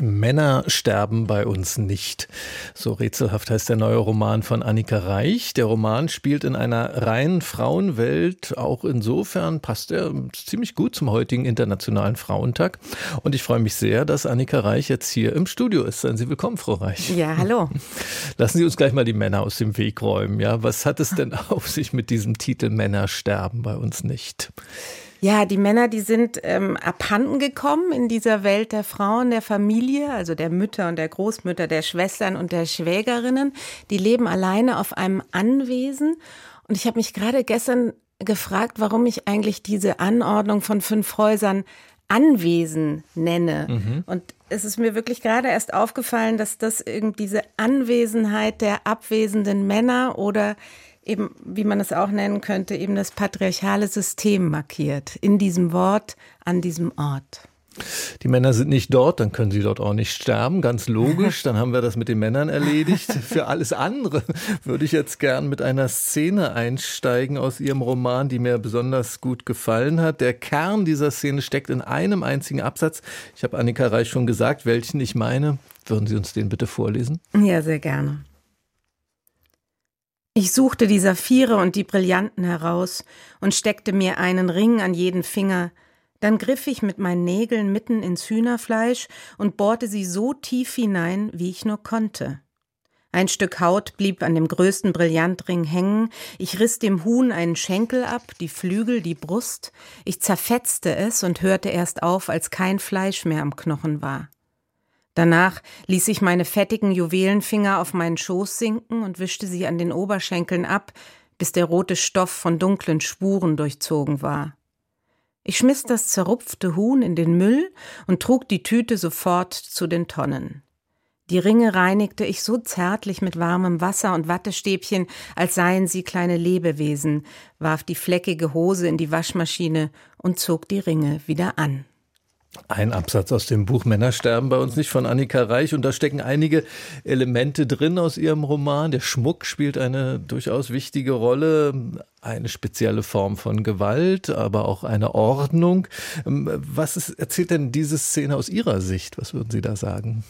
Männer sterben bei uns nicht. So rätselhaft heißt der neue Roman von Annika Reich. Der Roman spielt in einer reinen Frauenwelt. Auch insofern passt er ziemlich gut zum heutigen Internationalen Frauentag. Und ich freue mich sehr, dass Annika Reich jetzt hier im Studio ist. Seien Sie willkommen, Frau Reich. Ja, hallo. Lassen Sie uns gleich mal die Männer aus dem Weg räumen. Ja, was hat es denn auf sich mit diesem Titel Männer sterben bei uns nicht? Ja, die Männer, die sind ähm, abhanden gekommen in dieser Welt der Frauen, der Familie, also der Mütter und der Großmütter, der Schwestern und der Schwägerinnen. Die leben alleine auf einem Anwesen. Und ich habe mich gerade gestern gefragt, warum ich eigentlich diese Anordnung von fünf Häusern Anwesen nenne. Mhm. Und es ist mir wirklich gerade erst aufgefallen, dass das irgendwie diese Anwesenheit der abwesenden Männer oder eben, wie man es auch nennen könnte, eben das patriarchale System markiert. In diesem Wort, an diesem Ort. Die Männer sind nicht dort, dann können sie dort auch nicht sterben, ganz logisch. Dann haben wir das mit den Männern erledigt. Für alles andere würde ich jetzt gern mit einer Szene einsteigen aus Ihrem Roman, die mir besonders gut gefallen hat. Der Kern dieser Szene steckt in einem einzigen Absatz. Ich habe Annika Reich schon gesagt, welchen ich meine. Würden Sie uns den bitte vorlesen? Ja, sehr gerne. Ich suchte die Saphire und die Brillanten heraus und steckte mir einen Ring an jeden Finger, dann griff ich mit meinen Nägeln mitten ins Hühnerfleisch und bohrte sie so tief hinein, wie ich nur konnte. Ein Stück Haut blieb an dem größten Brillantring hängen, ich riss dem Huhn einen Schenkel ab, die Flügel, die Brust, ich zerfetzte es und hörte erst auf, als kein Fleisch mehr am Knochen war. Danach ließ ich meine fettigen Juwelenfinger auf meinen Schoß sinken und wischte sie an den Oberschenkeln ab, bis der rote Stoff von dunklen Spuren durchzogen war. Ich schmiss das zerrupfte Huhn in den Müll und trug die Tüte sofort zu den Tonnen. Die Ringe reinigte ich so zärtlich mit warmem Wasser und Wattestäbchen, als seien sie kleine Lebewesen, warf die fleckige Hose in die Waschmaschine und zog die Ringe wieder an. Ein Absatz aus dem Buch Männer sterben bei uns nicht von Annika Reich und da stecken einige Elemente drin aus ihrem Roman. Der Schmuck spielt eine durchaus wichtige Rolle, eine spezielle Form von Gewalt, aber auch eine Ordnung. Ähm, was ist, erzählt denn diese Szene aus Ihrer Sicht? Was würden Sie da sagen?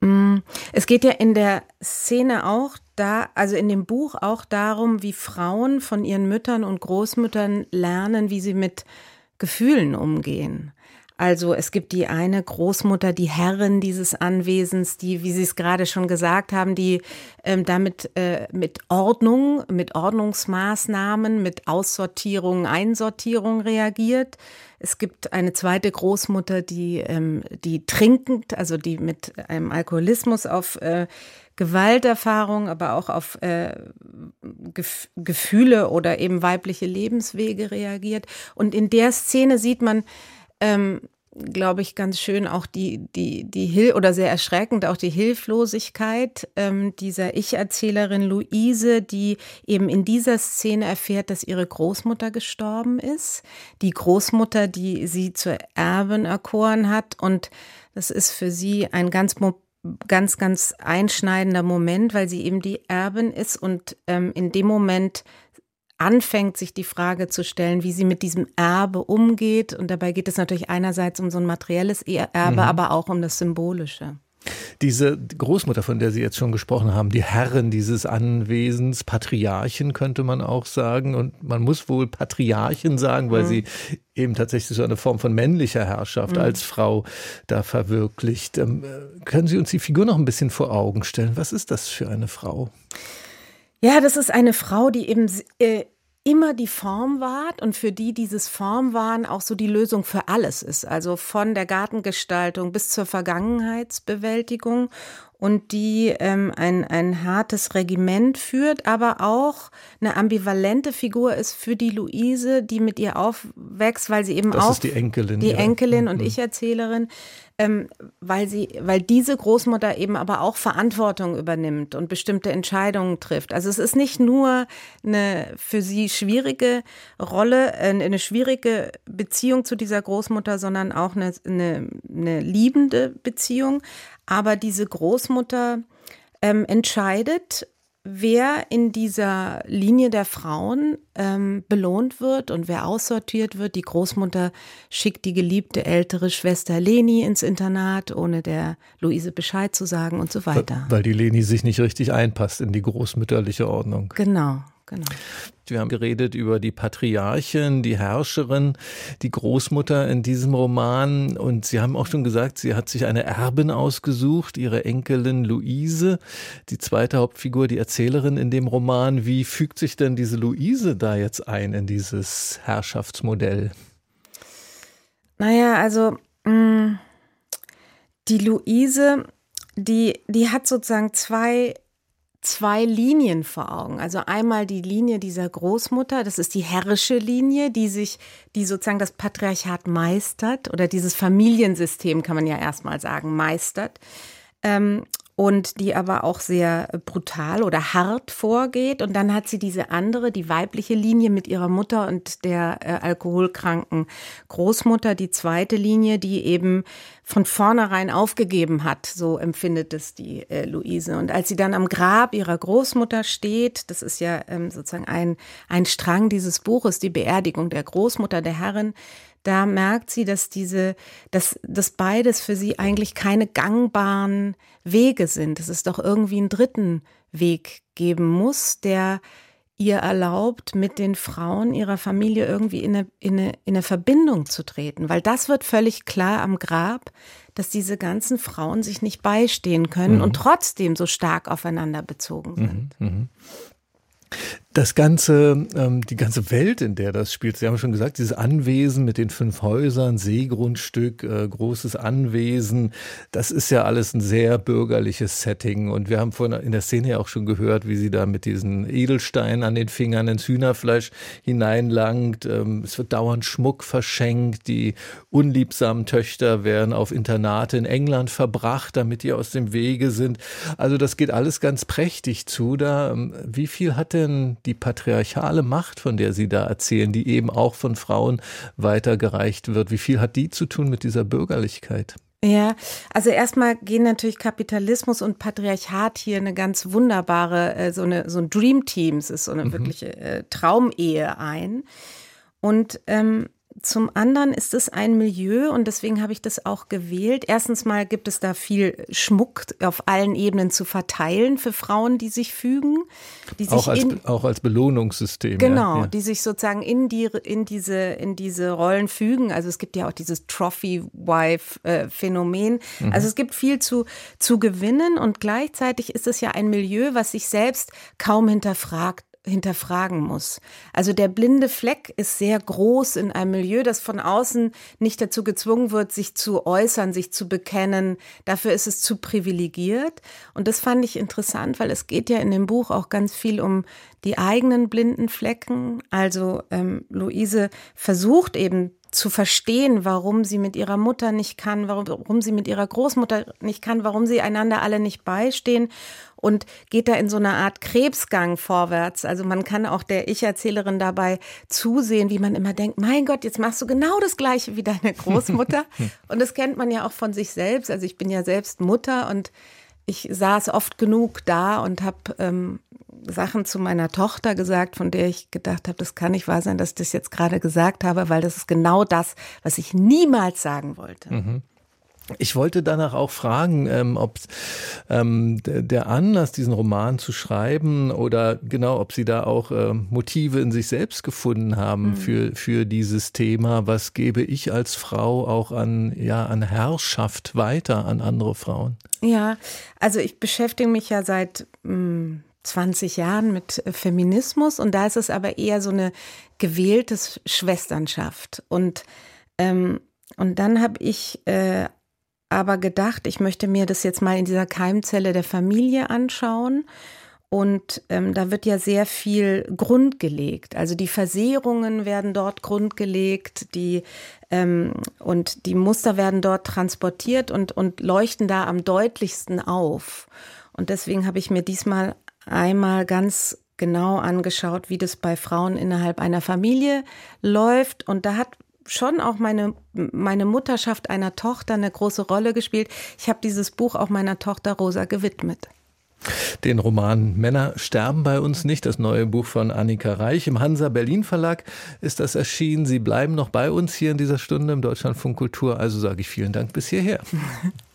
Mm, es geht ja in der Szene auch da, also in dem Buch auch darum, wie Frauen von ihren Müttern und Großmüttern lernen, wie sie mit Gefühlen umgehen. Also es gibt die eine Großmutter, die Herrin dieses Anwesens, die, wie Sie es gerade schon gesagt haben, die ähm, damit äh, mit Ordnung, mit Ordnungsmaßnahmen, mit Aussortierung, Einsortierung reagiert. Es gibt eine zweite Großmutter, die, ähm, die trinkend, also die mit einem Alkoholismus auf äh, Gewalterfahrung, aber auch auf äh, Gef Gefühle oder eben weibliche Lebenswege reagiert. Und in der Szene sieht man, ähm, glaube ich, ganz schön auch die, die, die Hil oder sehr erschreckend auch die Hilflosigkeit ähm, dieser Ich-Erzählerin Luise, die eben in dieser Szene erfährt, dass ihre Großmutter gestorben ist. Die Großmutter, die sie zur Erbin erkoren hat und das ist für sie ein ganz ganz, ganz einschneidender Moment, weil sie eben die Erbin ist und ähm, in dem Moment anfängt, sich die Frage zu stellen, wie sie mit diesem Erbe umgeht. Und dabei geht es natürlich einerseits um so ein materielles Erbe, mhm. aber auch um das Symbolische. Diese Großmutter, von der Sie jetzt schon gesprochen haben, die Herrin dieses Anwesens, Patriarchin könnte man auch sagen. Und man muss wohl Patriarchin sagen, weil mhm. sie eben tatsächlich so eine Form von männlicher Herrschaft mhm. als Frau da verwirklicht. Ähm, können Sie uns die Figur noch ein bisschen vor Augen stellen? Was ist das für eine Frau? Ja, das ist eine Frau, die eben äh, immer die Form wahrt und für die dieses Formwahren auch so die Lösung für alles ist. Also von der Gartengestaltung bis zur Vergangenheitsbewältigung und die ähm, ein, ein hartes Regiment führt, aber auch eine ambivalente Figur ist für die Luise, die mit ihr aufwächst, weil sie eben das auch ist die Enkelin, die Enkelin und mhm. Ich-Erzählerin, ähm, weil sie, weil diese Großmutter eben aber auch Verantwortung übernimmt und bestimmte Entscheidungen trifft. Also es ist nicht nur eine für sie schwierige Rolle, äh, eine schwierige Beziehung zu dieser Großmutter, sondern auch eine, eine, eine liebende Beziehung. Aber diese Großmutter ähm, entscheidet wer in dieser Linie der Frauen ähm, belohnt wird und wer aussortiert wird. Die Großmutter schickt die geliebte ältere Schwester Leni ins Internat, ohne der Luise Bescheid zu sagen und so weiter. Weil, weil die Leni sich nicht richtig einpasst in die großmütterliche Ordnung. Genau. Genau. Wir haben geredet über die Patriarchin, die Herrscherin, die Großmutter in diesem Roman. Und Sie haben auch schon gesagt, sie hat sich eine Erbin ausgesucht, ihre Enkelin Luise, die zweite Hauptfigur, die Erzählerin in dem Roman. Wie fügt sich denn diese Luise da jetzt ein in dieses Herrschaftsmodell? Naja, also mh, mm, die Luise, die, die hat sozusagen zwei zwei Linien vor Augen. Also einmal die Linie dieser Großmutter, das ist die herrische Linie, die sich, die sozusagen das Patriarchat meistert oder dieses Familiensystem kann man ja erstmal sagen, meistert. Ähm, und die aber auch sehr brutal oder hart vorgeht. Und dann hat sie diese andere, die weibliche Linie mit ihrer Mutter und der äh, alkoholkranken Großmutter, die zweite Linie, die eben von vornherein aufgegeben hat, so empfindet es die äh, Luise. Und als sie dann am Grab ihrer Großmutter steht, das ist ja ähm, sozusagen ein, ein Strang dieses Buches, die Beerdigung der Großmutter der Herrin, da merkt sie, dass diese, dass das beides für sie eigentlich keine gangbaren Wege sind. Dass es doch irgendwie einen dritten Weg geben muss, der ihr erlaubt, mit den Frauen ihrer Familie irgendwie in eine, in, eine, in eine Verbindung zu treten. Weil das wird völlig klar am Grab, dass diese ganzen Frauen sich nicht beistehen können mhm. und trotzdem so stark aufeinander bezogen sind. Mhm. Mhm das ganze, ähm, die ganze Welt, in der das spielt, Sie haben schon gesagt, dieses Anwesen mit den fünf Häusern, Seegrundstück, äh, großes Anwesen, das ist ja alles ein sehr bürgerliches Setting. Und wir haben vorhin in der Szene ja auch schon gehört, wie sie da mit diesen Edelsteinen an den Fingern ins Hühnerfleisch hineinlangt. Ähm, es wird dauernd Schmuck verschenkt. Die unliebsamen Töchter werden auf Internate in England verbracht, damit die aus dem Wege sind. Also das geht alles ganz prächtig zu. Da, ähm, wie viel hat denn die patriarchale Macht, von der Sie da erzählen, die eben auch von Frauen weitergereicht wird, wie viel hat die zu tun mit dieser Bürgerlichkeit? Ja, also erstmal gehen natürlich Kapitalismus und Patriarchat hier eine ganz wunderbare, äh, so eine so ein Dream Teams ist so eine mhm. wirkliche äh, Traumehe ein. Und ähm, zum anderen ist es ein Milieu und deswegen habe ich das auch gewählt. Erstens mal gibt es da viel Schmuck auf allen Ebenen zu verteilen für Frauen, die sich fügen. Die sich auch, als, in, auch als Belohnungssystem. Genau, ja. die sich sozusagen in, die, in, diese, in diese Rollen fügen. Also es gibt ja auch dieses Trophy-Wife-Phänomen. Mhm. Also es gibt viel zu, zu gewinnen und gleichzeitig ist es ja ein Milieu, was sich selbst kaum hinterfragt hinterfragen muss. Also der blinde Fleck ist sehr groß in einem Milieu, das von außen nicht dazu gezwungen wird, sich zu äußern, sich zu bekennen. Dafür ist es zu privilegiert. Und das fand ich interessant, weil es geht ja in dem Buch auch ganz viel um die eigenen blinden Flecken. Also ähm, Luise versucht eben zu verstehen, warum sie mit ihrer Mutter nicht kann, warum, warum sie mit ihrer Großmutter nicht kann, warum sie einander alle nicht beistehen und geht da in so eine Art Krebsgang vorwärts. Also man kann auch der Ich-Erzählerin dabei zusehen, wie man immer denkt, mein Gott, jetzt machst du genau das Gleiche wie deine Großmutter. und das kennt man ja auch von sich selbst. Also ich bin ja selbst Mutter und ich saß oft genug da und habe ähm, Sachen zu meiner Tochter gesagt, von der ich gedacht habe, das kann nicht wahr sein, dass ich das jetzt gerade gesagt habe, weil das ist genau das, was ich niemals sagen wollte. Mhm. Ich wollte danach auch fragen, ähm, ob ähm, der Anlass, diesen Roman zu schreiben oder genau, ob Sie da auch äh, Motive in sich selbst gefunden haben mhm. für, für dieses Thema. Was gebe ich als Frau auch an, ja, an Herrschaft weiter an andere Frauen? Ja, also ich beschäftige mich ja seit mh, hm, 20 Jahren mit äh, Feminismus und da ist es aber eher so eine gewählte Schwesternschaft. Und, ähm, und dann habe ich äh, aber gedacht, ich möchte mir das jetzt mal in dieser Keimzelle der Familie anschauen. Und ähm, da wird ja sehr viel Grund gelegt. Also die Versehrungen werden dort grundgelegt, die ähm, und die Muster werden dort transportiert und, und leuchten da am deutlichsten auf. Und deswegen habe ich mir diesmal einmal ganz genau angeschaut, wie das bei Frauen innerhalb einer Familie läuft. Und da hat schon auch meine, meine Mutterschaft einer Tochter eine große Rolle gespielt. Ich habe dieses Buch auch meiner Tochter Rosa gewidmet. Den Roman Männer sterben bei uns nicht, das neue Buch von Annika Reich im Hansa Berlin Verlag ist das erschienen. Sie bleiben noch bei uns hier in dieser Stunde im Deutschlandfunk Kultur. Also sage ich vielen Dank bis hierher.